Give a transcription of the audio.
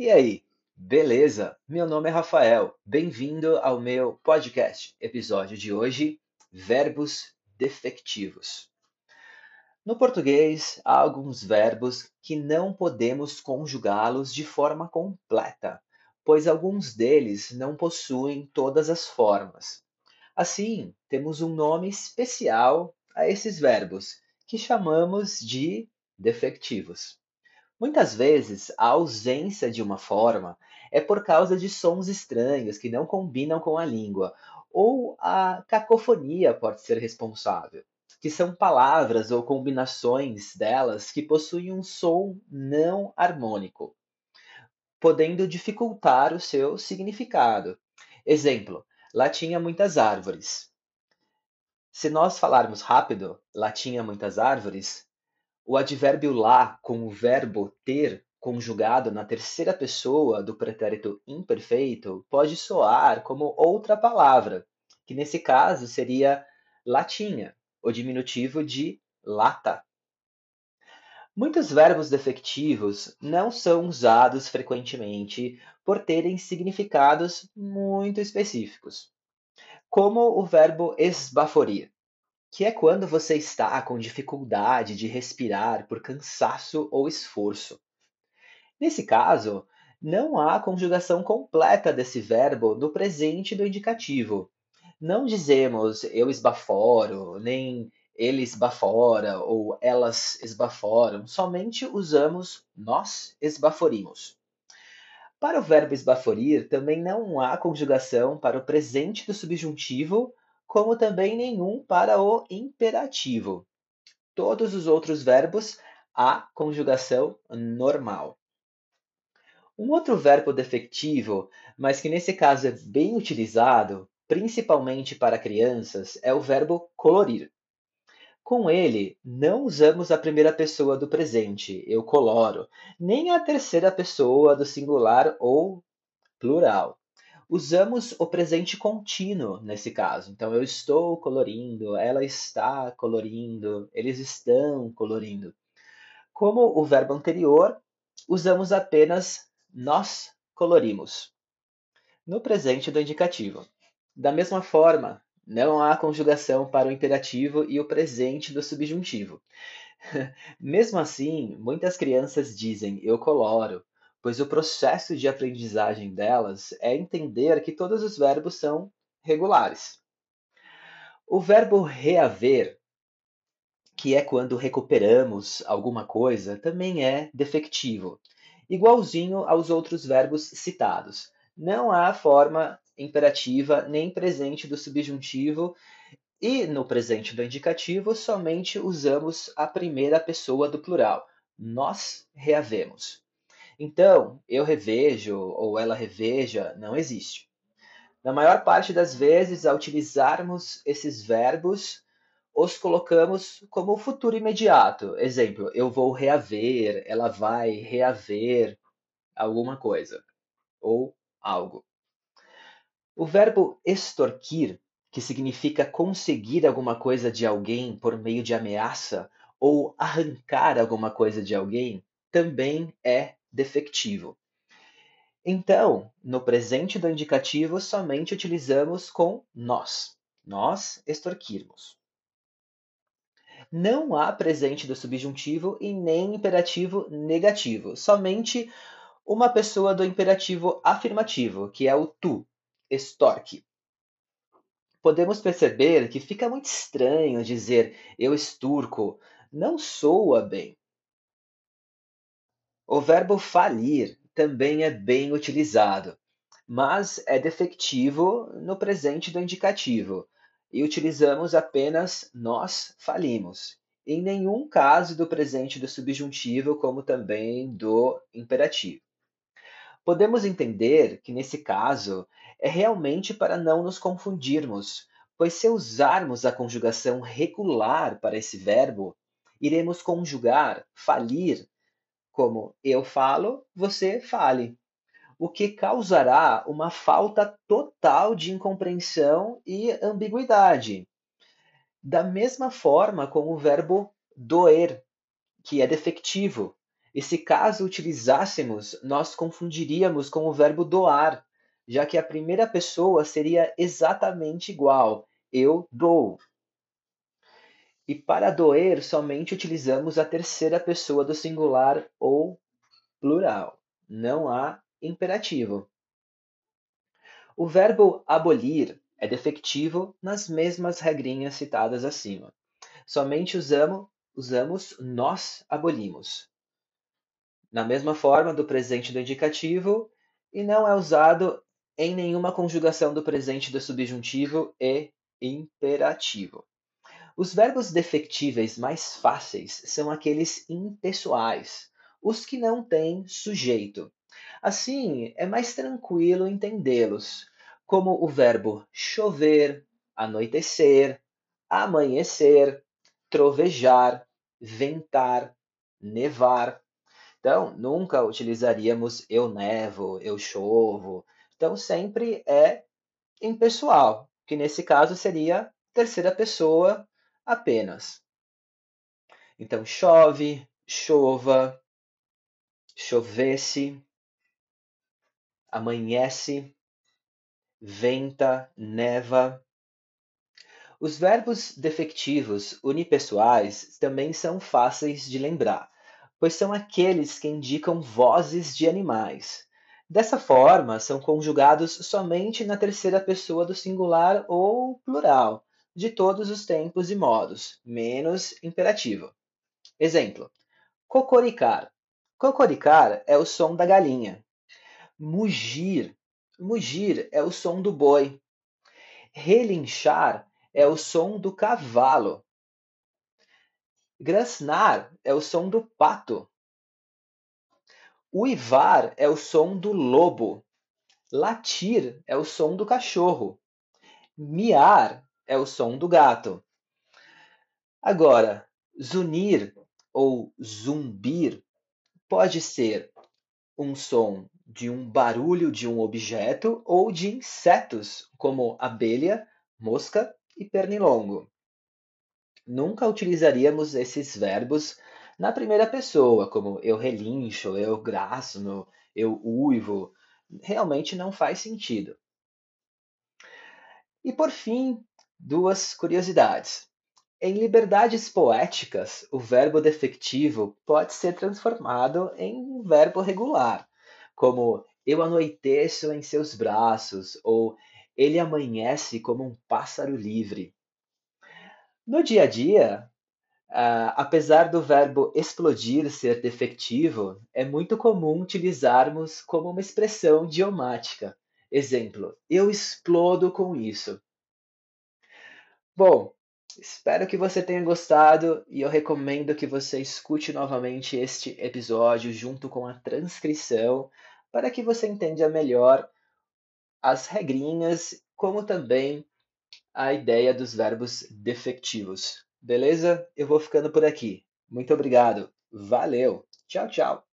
E aí, beleza? Meu nome é Rafael, bem-vindo ao meu podcast. Episódio de hoje: Verbos defectivos. No português, há alguns verbos que não podemos conjugá-los de forma completa, pois alguns deles não possuem todas as formas. Assim, temos um nome especial a esses verbos, que chamamos de defectivos. Muitas vezes, a ausência de uma forma é por causa de sons estranhos que não combinam com a língua, ou a cacofonia pode ser responsável, que são palavras ou combinações delas que possuem um som não harmônico, podendo dificultar o seu significado. Exemplo: lá tinha muitas árvores. Se nós falarmos rápido, lá tinha muitas árvores, o advérbio lá com o verbo ter conjugado na terceira pessoa do pretérito imperfeito pode soar como outra palavra, que nesse caso seria latinha, o diminutivo de lata. Muitos verbos defectivos não são usados frequentemente por terem significados muito específicos, como o verbo esbaforir que é quando você está com dificuldade de respirar por cansaço ou esforço. Nesse caso, não há conjugação completa desse verbo no presente do indicativo. Não dizemos eu esbaforo, nem ele esbafora ou elas esbaforam, somente usamos nós esbaforimos. Para o verbo esbaforir, também não há conjugação para o presente do subjuntivo como também nenhum para o imperativo. Todos os outros verbos há conjugação normal. Um outro verbo defectivo, mas que nesse caso é bem utilizado, principalmente para crianças, é o verbo colorir. Com ele, não usamos a primeira pessoa do presente, eu coloro, nem a terceira pessoa do singular ou plural usamos o presente contínuo nesse caso. Então, eu estou colorindo, ela está colorindo, eles estão colorindo. Como o verbo anterior, usamos apenas nós colorimos no presente do indicativo. Da mesma forma, não há conjugação para o imperativo e o presente do subjuntivo. Mesmo assim, muitas crianças dizem eu coloro, pois o processo de aprendizagem delas é entender que todos os verbos são regulares. O verbo reaver, que é quando recuperamos alguma coisa, também é defectivo, igualzinho aos outros verbos citados. Não há forma imperativa nem presente do subjuntivo e no presente do indicativo somente usamos a primeira pessoa do plural. Nós reavemos. Então, eu revejo ou ela reveja não existe. Na maior parte das vezes, ao utilizarmos esses verbos, os colocamos como futuro imediato. Exemplo, eu vou reaver, ela vai reaver alguma coisa ou algo. O verbo extorquir, que significa conseguir alguma coisa de alguém por meio de ameaça ou arrancar alguma coisa de alguém, também é defectivo. Então, no presente do indicativo, somente utilizamos com nós. Nós extorquirmos. Não há presente do subjuntivo e nem imperativo negativo, somente uma pessoa do imperativo afirmativo, que é o tu, extorque. Podemos perceber que fica muito estranho dizer eu esturco, não soa bem. O verbo falir também é bem utilizado, mas é defectivo no presente do indicativo e utilizamos apenas nós falimos. Em nenhum caso do presente do subjuntivo, como também do imperativo. Podemos entender que nesse caso é realmente para não nos confundirmos, pois se usarmos a conjugação regular para esse verbo, iremos conjugar falir como eu falo, você fale, o que causará uma falta total de incompreensão e ambiguidade. Da mesma forma com o verbo doer, que é defectivo, E se caso utilizássemos, nós confundiríamos com o verbo doar, já que a primeira pessoa seria exatamente igual: eu dou. E para doer, somente utilizamos a terceira pessoa do singular ou plural. Não há imperativo. O verbo abolir é defectivo nas mesmas regrinhas citadas acima. Somente usamos, usamos nós abolimos. Na mesma forma do presente do indicativo e não é usado em nenhuma conjugação do presente do subjuntivo e imperativo. Os verbos defectíveis mais fáceis são aqueles impessoais, os que não têm sujeito. Assim, é mais tranquilo entendê-los, como o verbo chover, anoitecer, amanhecer, trovejar, ventar, nevar. Então, nunca utilizaríamos eu nevo, eu chovo. Então, sempre é impessoal, que nesse caso seria terceira pessoa apenas. Então, chove, chova, chovesse, amanhece, venta, neva. Os verbos defectivos unipessoais também são fáceis de lembrar, pois são aqueles que indicam vozes de animais. Dessa forma, são conjugados somente na terceira pessoa do singular ou plural, de todos os tempos e modos, menos imperativo. Exemplo: cocoricar. Cocoricar é o som da galinha. Mugir Mugir é o som do boi. Relinchar é o som do cavalo. Grasnar é o som do pato. Uivar é o som do lobo. Latir é o som do cachorro. Miar é o som do gato. Agora, zunir ou zumbir pode ser um som de um barulho de um objeto ou de insetos, como abelha, mosca e pernilongo. Nunca utilizaríamos esses verbos na primeira pessoa, como eu relincho, eu grasno, eu uivo. Realmente não faz sentido. E por fim, duas curiosidades. Em liberdades poéticas, o verbo defectivo pode ser transformado em um verbo regular, como eu anoiteço em seus braços, ou ele amanhece como um pássaro livre. No dia a dia, uh, apesar do verbo explodir ser defectivo, é muito comum utilizarmos como uma expressão idiomática. Exemplo, eu explodo com isso. Bom, espero que você tenha gostado e eu recomendo que você escute novamente este episódio junto com a transcrição para que você entenda melhor as regrinhas, como também a ideia dos verbos defectivos. Beleza? Eu vou ficando por aqui. Muito obrigado. Valeu. Tchau, tchau.